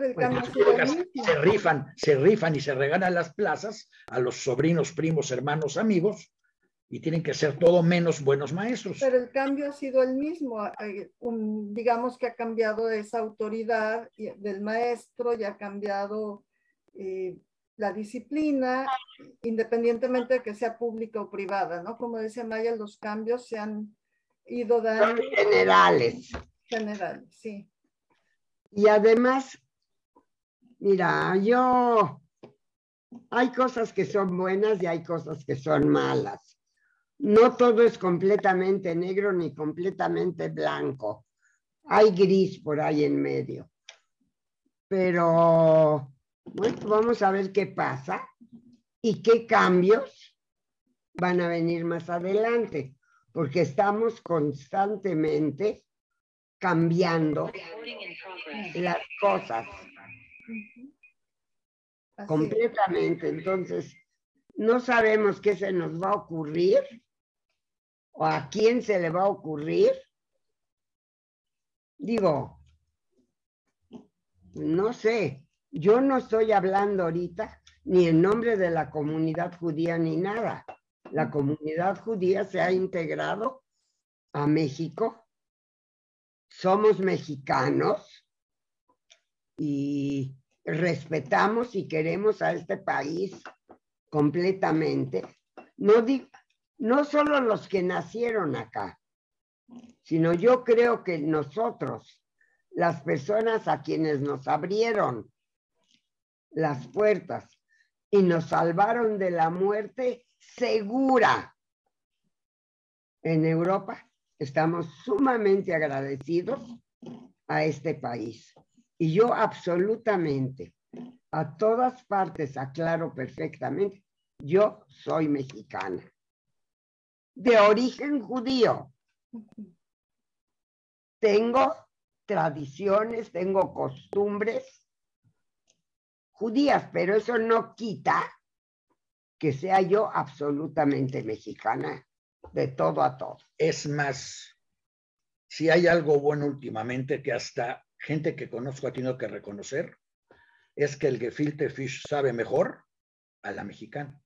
mismo. se rifan, se rifan y se regalan las plazas a los sobrinos, primos, hermanos, amigos, y tienen que ser todo menos buenos maestros. Pero el cambio ha sido el mismo. Un- digamos que ha cambiado esa autoridad y- del maestro y ha cambiado eh, la disciplina, independientemente de que sea pública o privada, ¿no? Como decía Maya, los cambios se han ido Son dando generales. generales, sí. Y además, mira, yo, hay cosas que son buenas y hay cosas que son malas. No todo es completamente negro ni completamente blanco. Hay gris por ahí en medio. Pero, bueno, vamos a ver qué pasa y qué cambios van a venir más adelante, porque estamos constantemente cambiando las cosas. Completamente. Entonces, no sabemos qué se nos va a ocurrir o a quién se le va a ocurrir. Digo, no sé, yo no estoy hablando ahorita ni en nombre de la comunidad judía ni nada. La comunidad judía se ha integrado a México. Somos mexicanos y respetamos y queremos a este país completamente. No, di- no solo los que nacieron acá, sino yo creo que nosotros, las personas a quienes nos abrieron las puertas y nos salvaron de la muerte segura en Europa, estamos sumamente agradecidos a este país. Y yo absolutamente, a todas partes aclaro perfectamente, yo soy mexicana, de origen judío. Tengo tradiciones, tengo costumbres judías, pero eso no quita que sea yo absolutamente mexicana, de todo a todo. Es más, si hay algo bueno últimamente que hasta gente que conozco ha tenido que reconocer, es que el gefilte fish sabe mejor a la mexicana.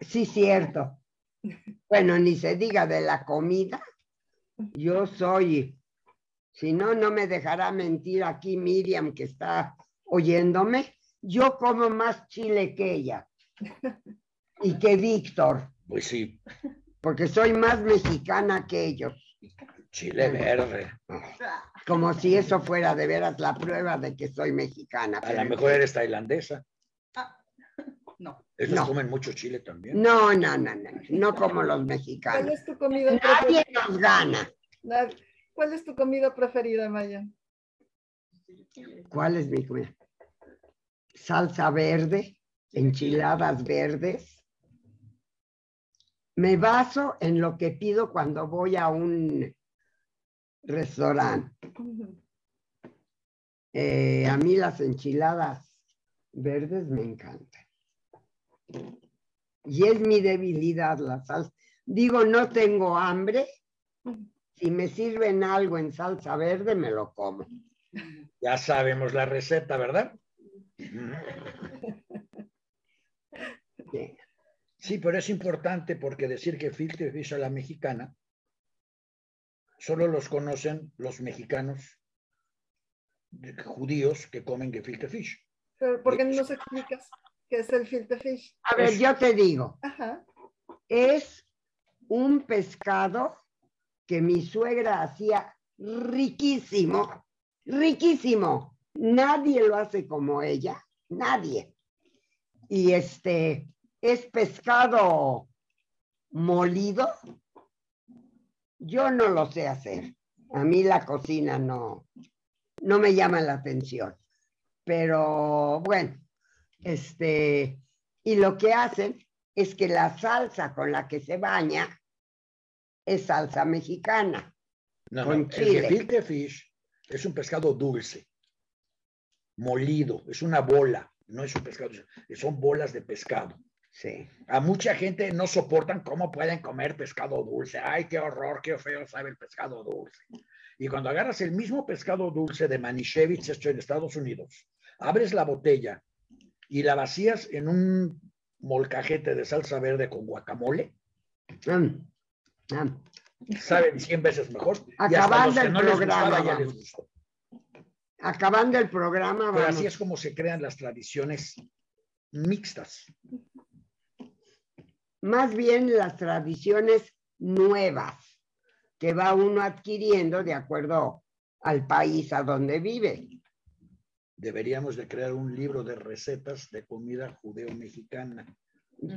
Sí, cierto. Bueno, ni se diga de la comida. Yo soy, si no, no me dejará mentir aquí Miriam que está oyéndome. Yo como más chile que ella y que Víctor, Pues sí, porque soy más mexicana que ellos. Chile verde. Como si eso fuera de veras la prueba de que soy mexicana. A lo mejor eres tailandesa. No. Esos No. comen mucho chile también. No, no, no, no, no como los ¿Cuál mexicanos. es tu comida Nadie preferida? nos gana. ¿Cuál es tu comida preferida, Maya? ¿Cuál es mi comida? Salsa verde, enchiladas verdes. Me baso en lo que pido cuando voy a un restaurante. Eh, a mí las enchiladas verdes me encantan. Y es mi debilidad la salsa. Digo, no tengo hambre. Si me sirven algo en salsa verde, me lo como. Ya sabemos la receta, ¿verdad? Sí. Sí, pero es importante porque decir que filtre fish a la mexicana solo los conocen los mexicanos judíos que comen gefilte fish. Pero, ¿Por qué no nos explicas qué es el filter fish? A ver, yo te digo, Ajá. es un pescado que mi suegra hacía riquísimo, riquísimo. Nadie lo hace como ella, nadie. Y este es pescado molido. Yo no lo sé hacer. A mí la cocina no, no me llama la atención. Pero bueno, este, y lo que hacen es que la salsa con la que se baña es salsa mexicana. No, Con no, el gefilte fish es un pescado dulce, molido, es una bola, no es un pescado, son bolas de pescado. Sí. A mucha gente no soportan cómo pueden comer pescado dulce. Ay, qué horror, qué feo sabe el pescado dulce. Y cuando agarras el mismo pescado dulce de Manischewitz hecho en Estados Unidos, abres la botella y la vacías en un molcajete de salsa verde con guacamole, Mm, mm. Saben 100 veces mejor. Acabando el no programa, gustaba ya vamos. les gustó. Acabando el programa, Pero vamos. así es como se crean las tradiciones mixtas. Más bien las tradiciones nuevas que va uno adquiriendo de acuerdo al país a donde vive. Deberíamos de crear un libro de recetas de comida judeo-mexicana.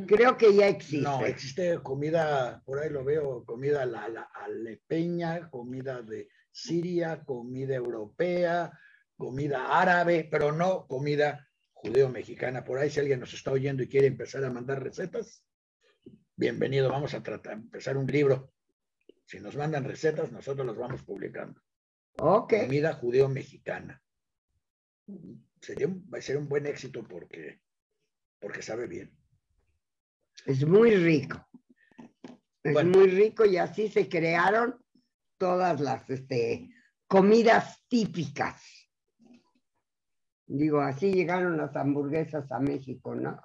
Creo que ya existe. No, existe comida, por ahí lo veo, comida la, la- alepeña, comida de Siria, comida europea, comida árabe, pero no comida judeo-mexicana. Por ahí si alguien nos está oyendo y quiere empezar a mandar recetas, bienvenido, vamos a tratar, empezar un libro. Si nos mandan recetas, nosotros las vamos publicando. Ok, Comida judeo-mexicana. Sería un, va a ser un buen éxito porque, porque sabe bien. es muy rico. Es Bueno. muy rico y así se crearon todas las este, comidas típicas. Digo, así llegaron las hamburguesas a México, ¿no?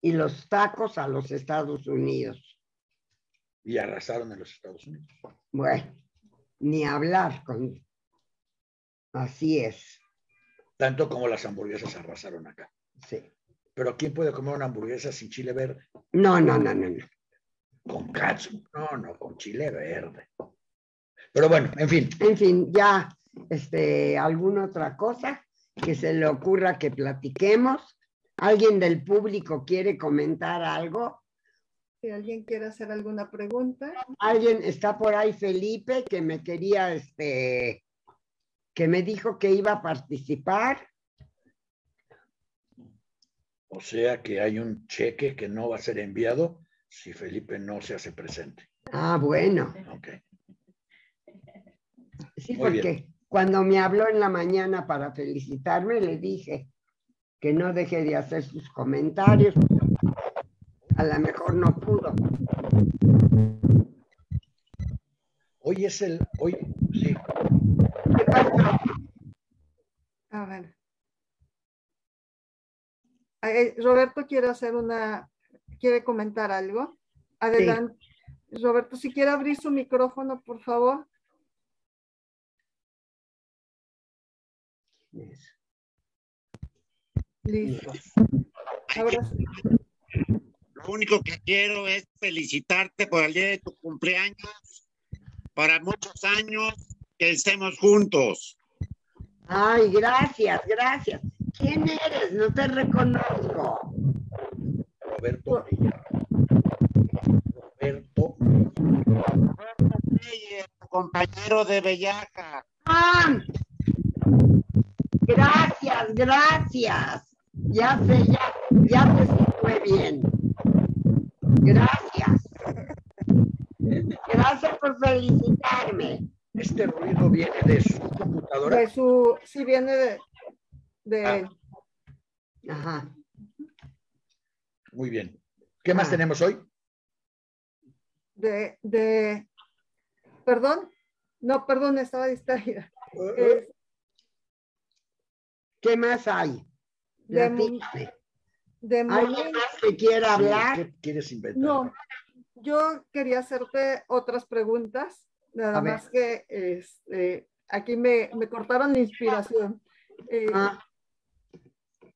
Y los tacos a los Estados Unidos. Y arrasaron en los Estados Unidos. Bueno, ni hablar con... Así es, Tanto como las hamburguesas arrasaron acá. sí. Pero ¿quién puede comer una hamburguesa sin chile verde? No, no, no, no, no. Con katsu. No, no, con chile verde. Pero bueno, en fin. En fin, ya, este, alguna otra cosa que se le ocurra que platiquemos. ¿Alguien del público quiere comentar algo? Si alguien quiere hacer alguna pregunta. Alguien está por ahí, Felipe, que me quería, este, que me dijo que iba a participar. O sea que hay un cheque que no va a ser enviado si Felipe no se hace presente. Ah, bueno, Ok. sí, Muy bien. porque cuando me habló en la mañana para felicitarme, le dije que no deje de hacer sus comentarios. A lo mejor no pudo. Hoy es el, hoy, sí, ¿Qué pasó? A ver. Eh, Roberto quiere hacer una, quiere comentar algo. Adelante. Roberto, si quiere abrir su micrófono, por favor. Listo. Ahora sí. Lo único que quiero es felicitarte por el día de tu cumpleaños, para muchos años que estemos juntos. Ay, gracias, gracias. ¿Quién eres? No te reconozco. Roberto. Roberto Reyes, tu compañero de Bellaca. Ah, gracias, gracias. Ya sé, ya, ya te situé bien. Gracias. Gracias por felicitarme. Este ruido viene de su computadora. De su, si viene de, de Ah. Ajá. Muy bien. ¿Qué más Ah. tenemos hoy? de, de, perdón, no, perdón, estaba distraída. Eh, ¿Qué más hay? De, mo- Platícame. de ¿Alguien momento- más que quiera hablar? ¿Qué quieres inventar? no, yo quería hacerte otras preguntas, nada A ver. más que este, aquí me, me cortaron la inspiración. Eh, Ah,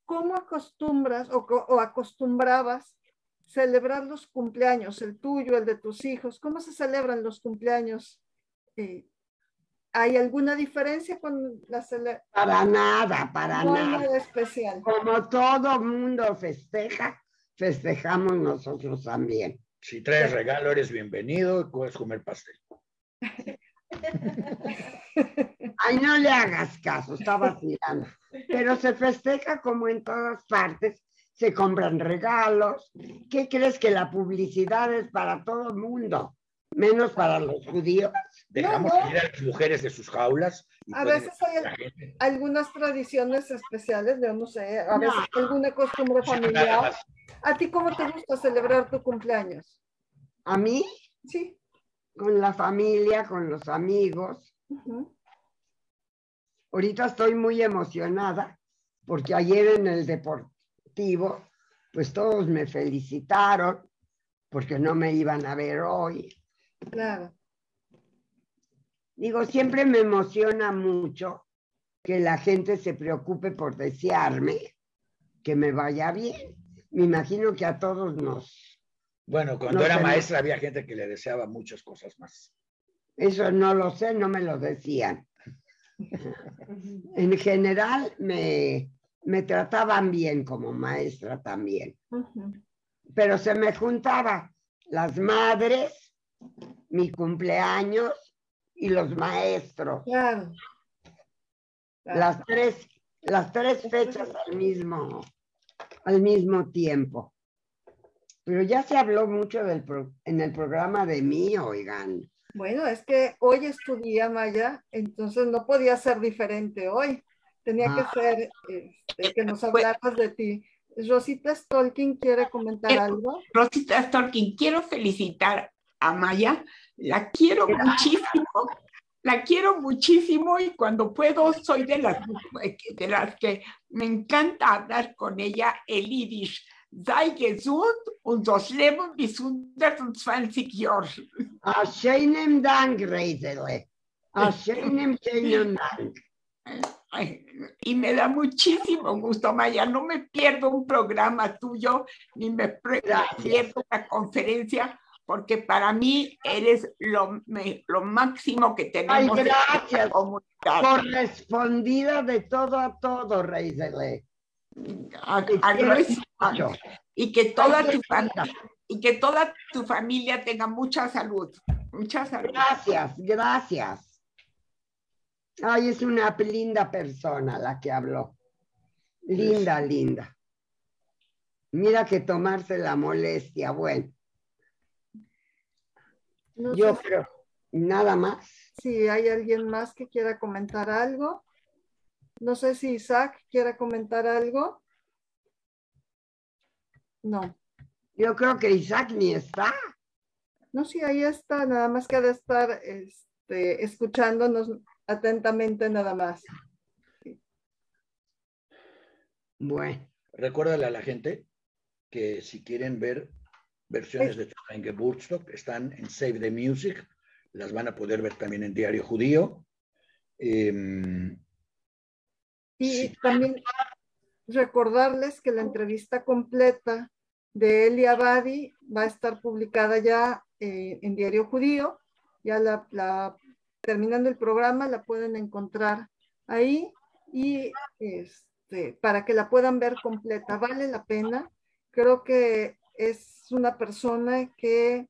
¿Cómo acostumbras o, o acostumbrabas celebrar los cumpleaños, el tuyo, el de tus hijos? ¿Cómo se celebran los cumpleaños? Eh, ¿Hay alguna diferencia con la celebración? para nada, para No hay nada. nada especial. Como todo mundo festeja, festejamos nosotros también. Si traes regalo, eres bienvenido y puedes comer pastel. Ay, no le hagas caso, está vacilando. Pero se festeja como en todas partes, se compran regalos. ¿Qué crees que la publicidad es para todo el mundo? Menos para los judíos. Dejamos No, no. ir a las mujeres de sus jaulas. A veces hay algunas tradiciones especiales, yo no sé, a veces alguna costumbre familiar. ¿A ti cómo te gusta celebrar tu cumpleaños? A mí, Sí. con la familia, con los amigos. Ahorita estoy muy emocionada porque ayer en el deportivo, pues todos me felicitaron porque no me iban a ver hoy. Claro. Digo, siempre me emociona mucho que la gente se preocupe por desearme que me vaya bien. Me imagino que a todos nos... Bueno, cuando era maestra había gente que le deseaba muchas cosas más. Eso no lo sé, no me lo decían. En general me, me trataban bien como maestra también, pero se me juntaba las madres, mi cumpleaños y los maestros. Claro. Claro. las tres, las tres fechas al mismo, al mismo tiempo. Pero ya se habló mucho del pro- en el programa de mí, oigan. Bueno, es que hoy es tu día, Maya, entonces no podía ser diferente hoy. Tenía Ah. que ser este, que nos hablaras de ti. Rosita Stolkin quiere comentar Eh, algo. Rosita Storkin, quiero felicitar a Maya, la quiero muchísimo, la quiero muchísimo y cuando puedo soy de las, de las que me encanta hablar con ella el Yiddish. Sei gesund und das Leben bis 120 Jahre. A Sheinem Dank, Reisele. A Sheinem, Sheinem Dank. Ay, Y me da muchísimo gusto, Maya. No me pierdo un programa tuyo, ni me pierdo una conferencia, porque para mí eres lo, me- lo máximo que Ay, tenemos en esta gracias. comunidad. Correspondida de todo a todo, Reisele. Y que toda Ay, tu familia y que toda tu familia tenga mucha salud, mucha salud. Gracias, gracias. Ay, es una linda persona la que habló. Linda, linda. Mira que tomarse la molestia. Bueno, No yo sé creo, nada más. si hay alguien más que quiera comentar algo. No sé si Isaac quiere comentar algo. No. Yo creo que Isaac ni está. No, sí, ahí está, nada más que ha de estar este, escuchándonos atentamente nada más. Bueno, Recuérdale a la gente que si quieren ver versiones de Mein Geburtstag, están en Save the Music, las van a poder ver también en Diario Judío. Em, Y Sí. también recordarles que la entrevista completa de Eli Abadi va a estar publicada ya eh, en Diario Judío. Ya la, la- terminando el programa la pueden encontrar ahí y este, para que la puedan ver completa. Vale la pena. Creo que es una persona que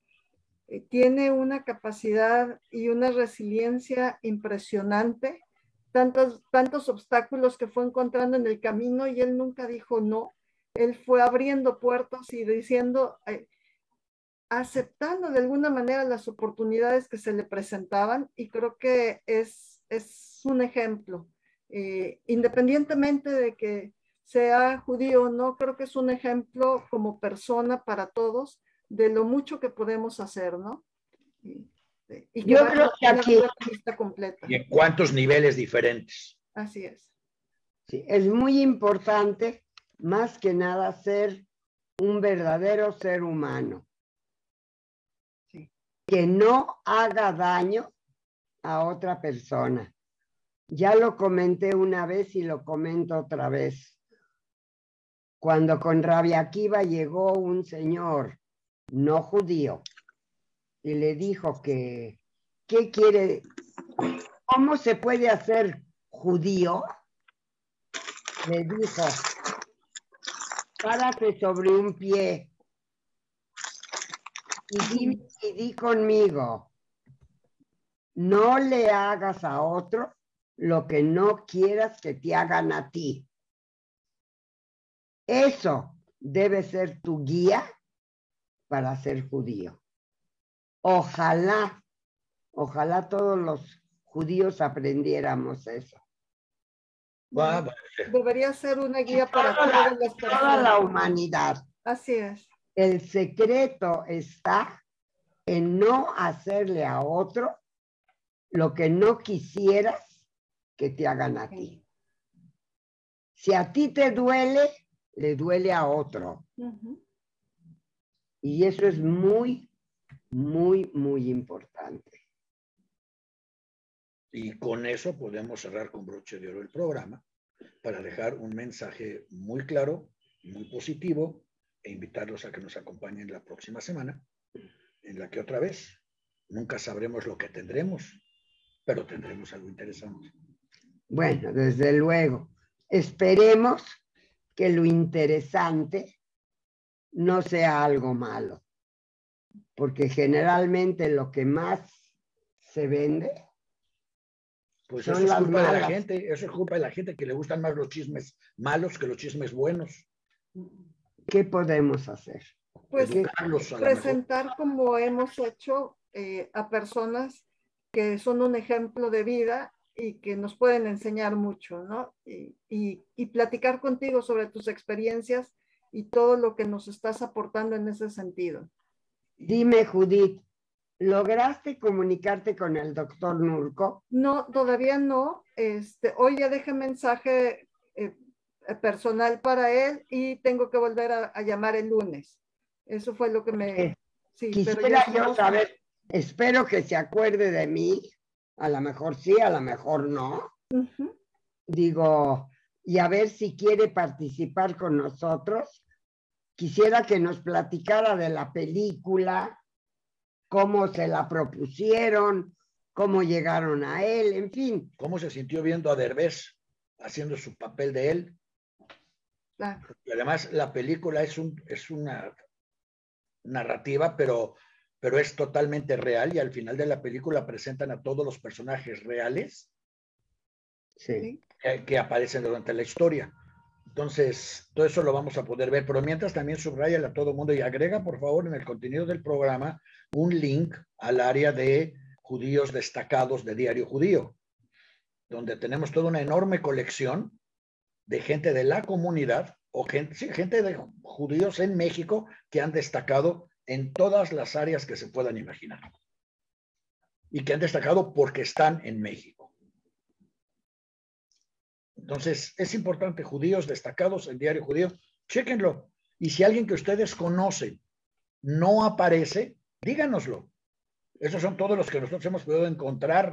eh, tiene una capacidad y una resiliencia impresionante tantos, tantos obstáculos que fue encontrando en el camino y él nunca dijo no. Él fue abriendo puertas y diciendo, eh, aceptando de alguna manera las oportunidades que se le presentaban y creo que es, es un ejemplo. Eh, independientemente de que sea judío o no, creo que es un ejemplo como persona para todos de lo mucho que podemos hacer, ¿no? Y, y Yo creo que aquí- lista completa. y en cuántos niveles diferentes. Así es. sí, es muy importante, más que nada, ser un verdadero ser humano. Sí. Que no haga daño a otra persona. Ya lo comenté una vez y lo comento otra vez. Cuando con Rabia Akiva llegó un señor no judío y le dijo que, ¿qué quiere? ¿Cómo se puede hacer judío? Le dijo, párate sobre un pie y y di conmigo, no le hagas a otro lo que no quieras que te hagan a ti. Eso debe ser tu guía para ser judío. Ojalá, ojalá todos los judíos aprendiéramos eso. Debería ser una guía para Toda la- todas las Toda la personas. humanidad. Así es. El secreto está en no hacerle a otro lo que no quisieras que te hagan a ti. Si a ti te duele, le duele a otro. Y eso es muy, muy, muy importante. Y con eso podemos cerrar con broche de oro el programa para dejar un mensaje muy claro, muy positivo e invitarlos a que nos acompañen la próxima semana, en la que otra vez nunca sabremos lo que tendremos, pero tendremos algo interesante. Bueno, desde luego, esperemos que lo interesante no sea algo malo, porque generalmente lo que más se vende Pues Son eso es las culpa de la malas. gente, eso es culpa de la gente que le gustan más los chismes malos que los chismes buenos. ¿qué podemos hacer? Pues ¿Qué- Educarlos a la mejor. presentar como hemos hecho eh, a personas que son un ejemplo de vida y que nos pueden enseñar mucho, ¿no? Y, y- y platicar contigo sobre tus experiencias y todo lo que nos estás aportando en ese sentido. Dime, Judith, ¿lograste comunicarte con el doctor Nurco? No, todavía no. Este, hoy ya dejé mensaje eh, eh, personal para él y tengo que volver a, a llamar el lunes. Eso fue lo que me... Sí, pero Quisiera yo estamos- saber, espero que se acuerde de mí, a lo mejor sí, a lo mejor no. Digo, y a ver si quiere participar con nosotros. Quisiera que nos platicara de la película, cómo se la propusieron, cómo llegaron a él, en fin. ¿Cómo se sintió viendo a Derbez haciendo su papel de él? Ah, Y además la película es, un, es una narrativa, pero, pero es totalmente real y al final de la película presentan a todos los personajes reales Sí. que, que aparecen durante la historia. Entonces, todo eso lo vamos a poder ver, pero mientras también subraya a todo el mundo y agrega, por favor, en el contenido del programa un link al área de judíos destacados de Diario Judío, donde tenemos toda una enorme colección de gente de la comunidad o gente, sí, gente de judíos en México que han destacado en todas las áreas que se puedan imaginar. Y que han destacado porque están en México. Entonces, es importante, judíos destacados en Diario Judío, chéquenlo. Y si alguien que ustedes conocen no aparece, díganoslo. Esos son todos los que nosotros hemos podido encontrar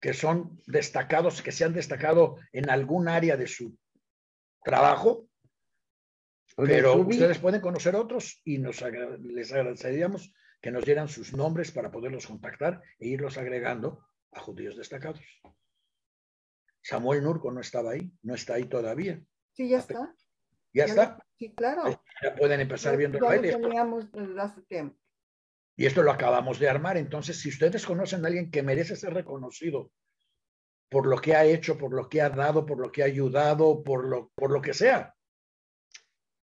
que son destacados, que se han destacado en algún área de su trabajo, pero ustedes pueden conocer otros y nos agra- les agradeceríamos que nos dieran sus nombres para poderlos contactar e irlos agregando a judíos destacados. Samuel Nurco no estaba ahí, no está ahí todavía. sí, ya está. Ya Ya está, lo- Sí, claro. ya pueden empezar Ya- viendo ya el lo teníamos desde hace tiempo. Y esto lo acabamos de armar. Entonces, si ustedes conocen a alguien que merece ser reconocido por lo que ha hecho, por lo que ha dado, por lo que ha ayudado, por lo, por lo que sea,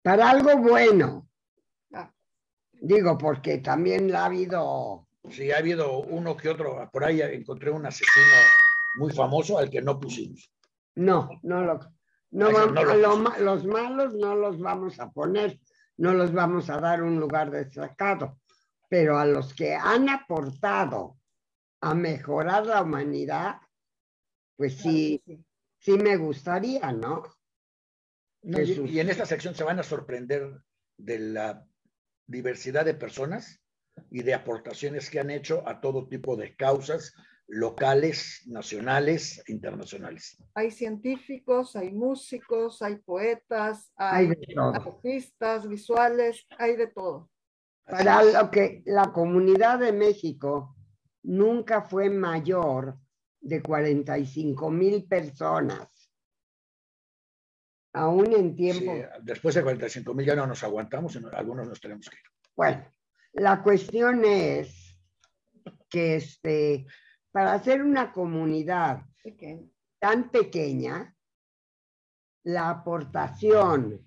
Para algo bueno. Ah. Digo, porque también la ha habido. si ha habido uno que otro, por ahí encontré un asesino muy famoso al que no pusimos. No, no lo. No vamos- no lo los malos no los vamos a poner, no los vamos a dar un lugar destacado, pero a los que han aportado a mejorar la humanidad, pues sí, Sí. sí me gustaría, ¿no? No, y, Jesús. y en esta sección se van a sorprender de la diversidad de personas y de aportaciones que han hecho a todo tipo de causas locales, nacionales internacionales. Hay científicos, hay músicos, hay poetas, Hay hay artistas visuales, hay de todo. Para lo que la comunidad de México nunca fue mayor de 45 mil personas. Aún en tiempo. Sí, después de 45 mil ya no nos aguantamos, sino algunos nos tenemos que ir. Bueno, la cuestión es que este, para hacer una comunidad tan pequeña, la aportación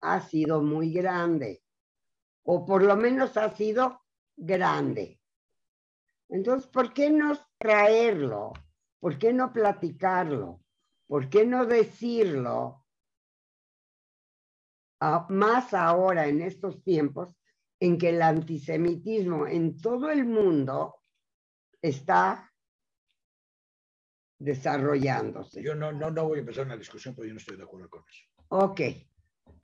ha sido muy grande, o por lo menos ha sido grande. Entonces, ¿por qué no traerlo? ¿Por qué no platicarlo? ¿Por qué no decirlo? a- más ahora en estos tiempos en que el antisemitismo en todo el mundo está desarrollándose. Yo no, no, no voy a empezar una discusión porque yo no estoy de acuerdo con eso. Ok,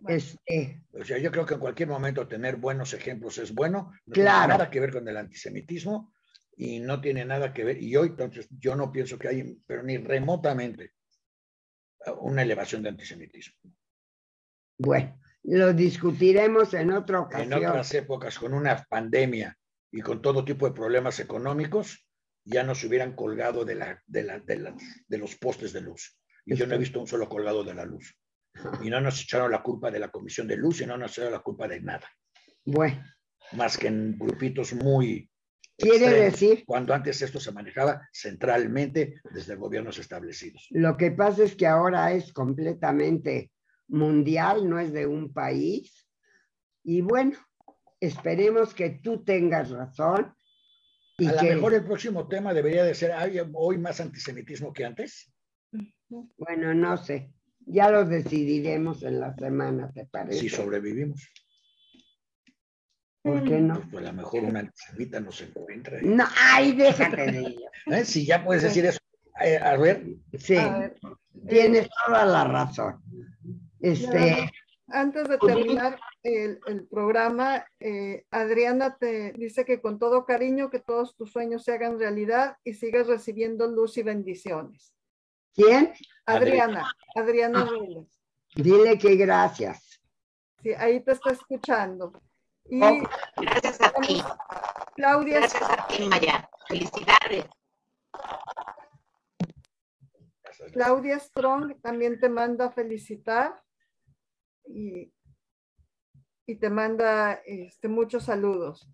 Este, O sea, yo creo que en cualquier momento tener buenos ejemplos es bueno. No Claro. tiene nada que ver con el antisemitismo y no tiene nada que ver. Y hoy, entonces, yo no pienso que hay, pero ni remotamente, una elevación de antisemitismo. bueno, lo discutiremos en otra En ocasión. otras épocas, con una pandemia y con todo tipo de problemas económicos, ya nos hubieran colgado de, la, de, la, de, la- de los postes de luz. Y yo no he visto un solo colgado de la luz. Y no nos echaron la culpa de la comisión de luz y no nos echaron la culpa de nada. Bueno, Más que en grupitos muy quiere decir, cuando antes esto se manejaba centralmente desde gobiernos establecidos. lo que pasa es que ahora es completamente mundial, no es de un país. Y bueno, esperemos que tú tengas razón. Y A lo que, mejor el próximo tema debería de ser, ¿hay hoy más antisemitismo que antes? bueno, no sé, ya lo decidiremos en la semana, ¿te parece? Si sobrevivimos. ¿Por qué no? Pues a lo mejor un antisemita nos encuentra. No, ay, déjate de ello. ¿Eh? Si ya puedes decir eso. Eh, a ver, Sí, A ver, tienes toda la razón. Este, Antes de terminar el, el programa, eh, Adriana te dice que con todo cariño que todos tus sueños se hagan realidad y sigas recibiendo luz y bendiciones. ¿quién? Adriana, Adriana Ah. Vélez. Dile que gracias. Sí, ahí te está escuchando. Y Oh. Gracias a ti. Claudia, Gracias a ti, Maya. Felicidades. Claudia Strong también te manda a felicitar y, y te manda este, muchos saludos.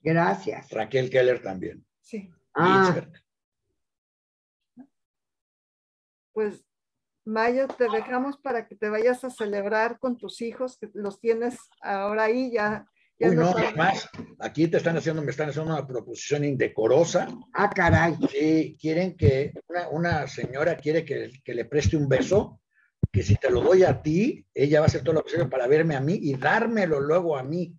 Gracias. Raquel Keller también. Sí, Ah, pues Maya, te dejamos para que te vayas a celebrar con tus hijos, que los tienes ahora ahí, ya. ya Uy, no, además, aquí te están haciendo, me están haciendo una proposición indecorosa. ah, caray. Sí, quieren que, una, una señora quiere que, que le preste un beso, que si te lo doy a ti, ella va a hacer todo lo posible para verme a mí y dármelo luego a mí.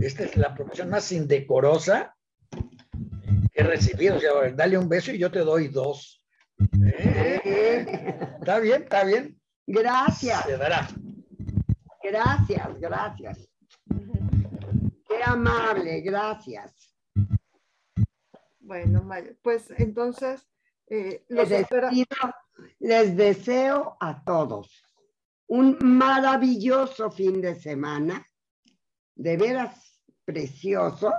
Esta es la proposición más indecorosa que he recibido. O sea, dale un beso y yo te doy dos. Eh, Eh, Está bien, está bien. Gracias, Se dará. gracias, gracias. Qué amable, gracias. Bueno, Maya, pues entonces eh, los Les, les deseo a todos un maravilloso fin de semana, de veras precioso,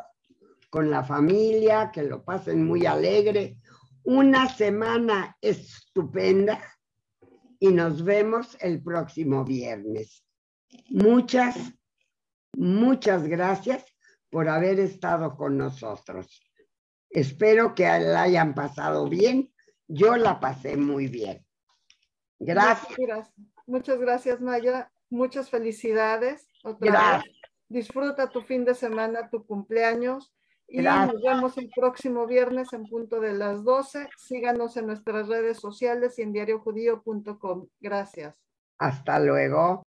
con la familia, que lo pasen muy alegre, una semana estupenda y nos vemos el próximo viernes. Muchas, muchas gracias por haber estado con nosotros. Espero que la hayan pasado bien. Yo la pasé muy bien. Gracias. Muchas gracias, Muchas gracias, Maya. Muchas felicidades. Otra Gracias. vez. Disfruta tu fin de semana, tu cumpleaños. Y Gracias. nos vemos el próximo viernes en punto de las 12. Síganos en nuestras redes sociales y en diariojudío.com. Gracias. Hasta luego.